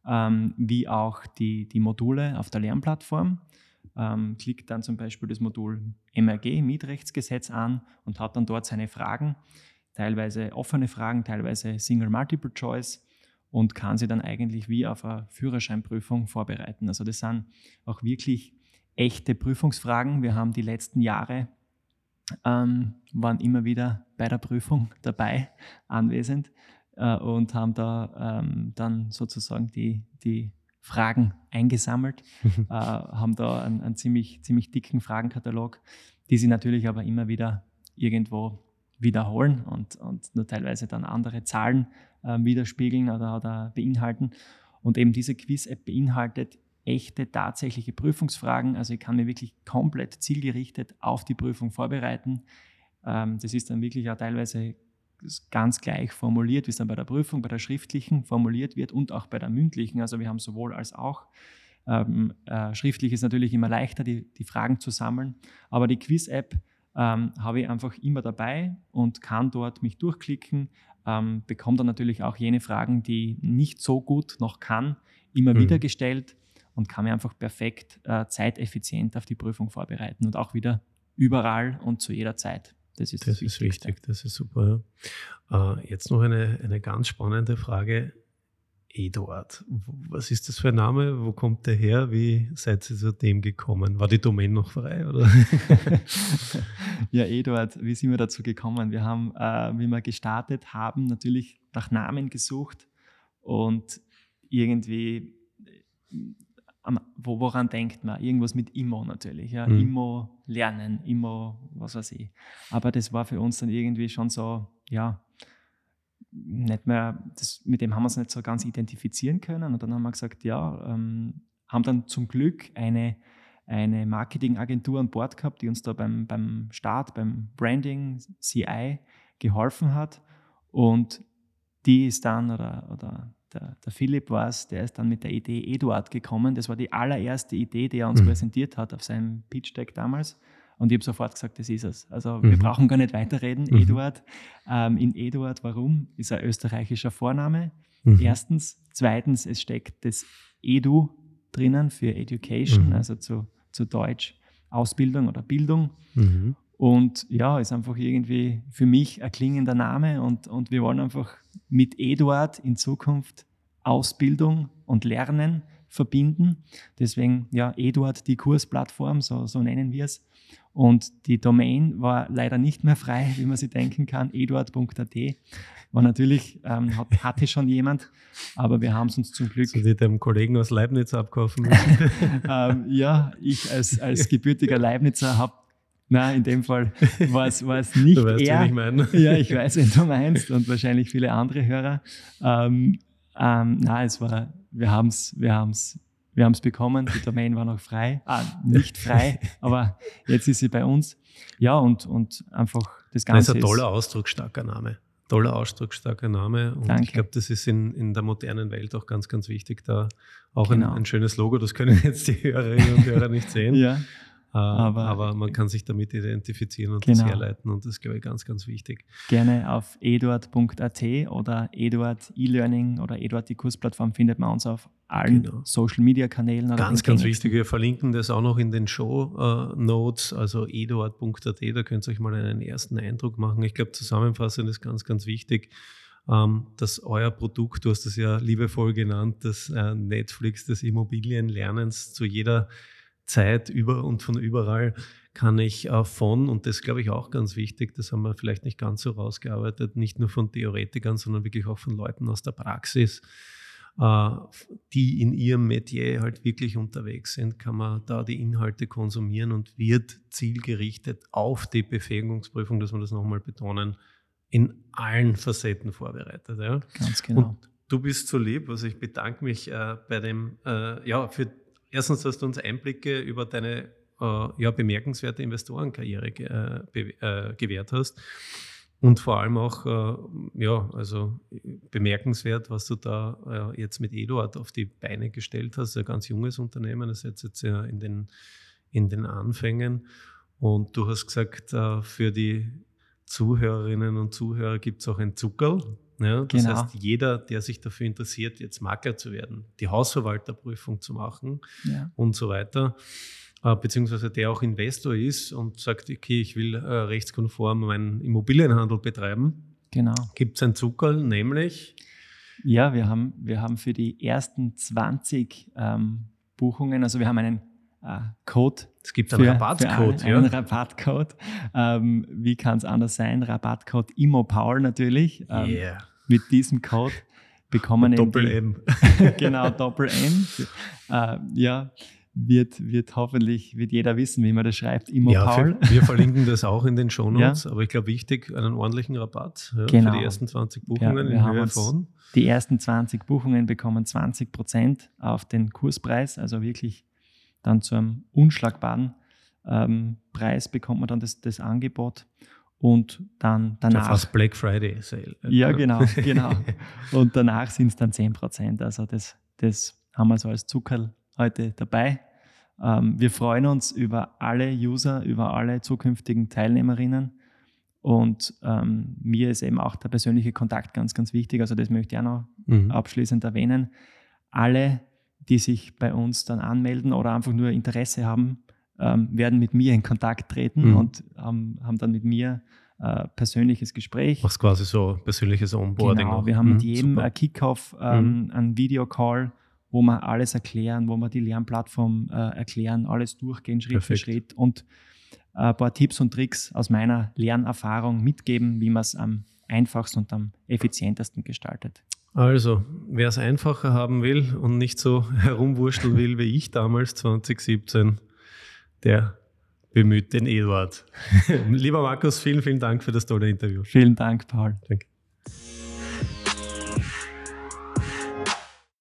ähm, wie auch die, die Module auf der Lernplattform. Ähm, klickt dann zum Beispiel das Modul MRG, Mietrechtsgesetz an und hat dann dort seine Fragen, teilweise offene Fragen, teilweise Single Multiple Choice und kann sie dann eigentlich wie auf eine Führerscheinprüfung vorbereiten. Also das sind auch wirklich echte Prüfungsfragen. Wir haben die letzten Jahre ähm, waren immer wieder bei der Prüfung dabei, anwesend äh, und haben da ähm, dann sozusagen die, die Fragen eingesammelt, äh, haben da einen, einen, ziemlich, ziemlich dicken Fragenkatalog, die sie natürlich aber immer wieder irgendwo wiederholen und, und nur teilweise dann andere Zahlen äh, widerspiegeln oder, oder beinhalten. Und eben diese Quiz-App beinhaltet echte, tatsächliche Prüfungsfragen. Also ich kann mir wirklich komplett zielgerichtet auf die Prüfung vorbereiten. Ähm, das ist dann wirklich auch teilweise ganz gleich formuliert, wie es dann bei der Prüfung, bei der schriftlichen formuliert wird und auch bei der mündlichen. Also wir haben sowohl als auch. Ähm, äh, schriftlich ist natürlich immer leichter, die, die Fragen zu sammeln, aber die Quiz-App ähm, habe ich einfach immer dabei und kann dort mich durchklicken, ähm, bekomme dann natürlich auch jene Fragen, die nicht so gut noch kann, immer mhm. wieder gestellt und kann mir einfach perfekt äh, zeiteffizient auf die Prüfung vorbereiten und auch wieder überall und zu jeder Zeit. Das ist, das, das ist wichtig, das ist super. Ja. Äh, jetzt noch eine, eine ganz spannende Frage. Eduard, was ist das für ein Name? Wo kommt der her? Wie seid ihr zu dem gekommen? War die Domain noch frei? Oder? ja, Eduard, wie sind wir dazu gekommen? Wir haben, äh, wie wir gestartet haben, natürlich nach Namen gesucht und irgendwie wo, woran denkt man? Irgendwas mit Immo natürlich. Ja? Mhm. Immo lernen, Immo, was weiß ich. Aber das war für uns dann irgendwie schon so, ja, nicht mehr, das, mit dem haben wir uns nicht so ganz identifizieren können. Und dann haben wir gesagt, ja, ähm, haben dann zum Glück eine, eine Marketingagentur an Bord gehabt, die uns da beim, beim Start, beim Branding, CI geholfen hat. Und die ist dann, oder, oder der, der Philipp war es, der ist dann mit der Idee Eduard gekommen. Das war die allererste Idee, die er uns mhm. präsentiert hat auf seinem Pitch Deck damals. Und ich habe sofort gesagt, das ist es. Also mhm. wir brauchen gar nicht weiterreden. Mhm. Eduard. Ähm, in Eduard, warum? Ist ein österreichischer Vorname. Mhm. Erstens. Zweitens, es steckt das Edu drinnen für Education, mhm. also zu, zu Deutsch Ausbildung oder Bildung. Und ja, ist einfach irgendwie für mich ein klingender Name und, und wir wollen einfach mit Eduard in Zukunft Ausbildung und Lernen verbinden. Deswegen, ja, Eduard, die Kursplattform, so, so nennen wir es. Und die Domain war leider nicht mehr frei, wie man sich denken kann. eduard.at war natürlich, ähm, hat, hatte schon jemand, aber wir haben es uns zum Glück. So wie dem Kollegen aus Leibniz abkaufen müssen. ähm, ja, ich als, als gebürtiger Leibnizer habe Nein, in dem Fall war es, war es nicht du weißt, er. ich meine. Ja, ich weiß, wen du meinst und wahrscheinlich viele andere Hörer. Ähm, ähm, nein, es war, wir haben es wir haben's, wir haben's bekommen, die Domain war noch frei, ah, nicht frei, aber jetzt ist sie bei uns. Ja, und, und einfach das Ganze. Das ist ein toller, ausdrucksstarker Name. Toller, ausdrucksstarker Name. Und Danke. ich glaube, das ist in, in der modernen Welt auch ganz, ganz wichtig, da auch genau. ein, ein schönes Logo. Das können jetzt die Hörerinnen und Hörer nicht sehen. ja. Äh, aber, aber, man kann sich damit identifizieren und genau. das herleiten und das ist, glaube ich, ganz, ganz wichtig. Gerne auf eduard.at oder Eduard E-Learning oder Eduard die Kursplattform findet man uns auf allen genau. Social Media Kanälen. ganz, ganz wichtig. Wir verlinken das auch noch in den Show uh, Notes, also eduard.at, da könnt ihr euch mal einen ersten Eindruck machen. Ich glaube, zusammenfassend ist ganz, ganz wichtig ähm, dass euer Produkt, du hast es ja liebevoll genannt, das äh, Netflix des Immobilienlernens zu jeder Zeit über und von überall kann ich äh, von, und das glaube ich auch ganz wichtig, das haben wir vielleicht nicht ganz so rausgearbeitet, nicht nur von Theoretikern, sondern wirklich auch von Leuten aus der Praxis, äh, die in ihrem Metier halt wirklich unterwegs sind, kann man da die Inhalte konsumieren und wird zielgerichtet auf die Befähigungsprüfung, dass wir das nochmal betonen, in allen Facetten vorbereitet. Ja? Ganz genau. Und du bist so lieb, also ich bedanke mich äh, bei dem, äh, ja, für erstens, dass du uns Einblicke über deine äh, ja, bemerkenswerte Investorenkarriere ge, äh, be, äh, gewährt hast. Und vor allem auch, äh, ja, also bemerkenswert, was du da äh, jetzt mit Eduard auf die Beine gestellt hast. Ein ganz junges Unternehmen, das ist jetzt ja in den, in den Anfängen. Und du hast gesagt, für die Zuhörerinnen und Zuhörer gibt es auch ein Zuckerl. Ja, das genau. heißt, jeder, der sich dafür interessiert, jetzt Makler zu werden, die Hausverwalterprüfung zu machen ja. und so weiter, äh, beziehungsweise der auch Investor ist und sagt, okay, ich will äh, rechtskonform meinen Immobilienhandel betreiben. Genau. Gibt es ein Zuckerl, nämlich? Ja, wir haben, wir haben für die ersten 20 ähm, Buchungen, also wir haben einen äh, Code. Es gibt einen Rabattcode, ja. Einen Rabattcode. Ähm, wie kann es anders sein? Rabattcode ImmoPower natürlich. Ähm, yeah. Mit diesem Code bekommen Doppel M. genau, Doppel M. Äh, ja, wird, wird hoffentlich wird jeder wissen, wie man das schreibt. Immo ja, Paul. Für, wir verlinken das auch in den Shownotes, ja. aber ich glaube wichtig, einen ordentlichen Rabatt ja, genau. für die ersten 20 Buchungen ja, in Höhe von. Die ersten 20 Buchungen bekommen 20 Prozent auf den Kurspreis, also wirklich dann zu einem unschlagbaren ähm, Preis bekommt man dann das, das Angebot und dann danach. Ja, fast Black Friday Sale. Ja, genau, genau. Und danach sind es dann 10 Prozent. Also das, das haben wir so als Zuckerl heute dabei. Ähm, wir freuen uns über alle User, über alle zukünftigen Teilnehmerinnen. Und ähm, mir ist eben auch der persönliche Kontakt ganz, ganz wichtig. Also das möchte ich auch noch mhm. abschließend erwähnen. Alle, die sich bei uns dann anmelden oder einfach nur Interesse haben, ähm, werden mit mir in Kontakt treten mhm. und haben, haben dann mit mir äh, persönliches Gespräch. Machst quasi so persönliches Onboarding. Genau, wir haben mhm, mit jedem super. Kickoff ähm, mhm. einen Videocall, wo wir alles erklären, wo wir die Lernplattform äh, erklären, alles durchgehen, Schritt Perfekt. für Schritt und äh, ein paar Tipps und Tricks aus meiner Lernerfahrung mitgeben, wie man es am einfachsten und am effizientesten gestaltet. Also, wer es einfacher haben will und nicht so herumwurschteln will wie ich damals 2017, der bemüht den Eduard. Lieber Markus, vielen, vielen Dank für das tolle Interview. Vielen Dank, Paul. Danke.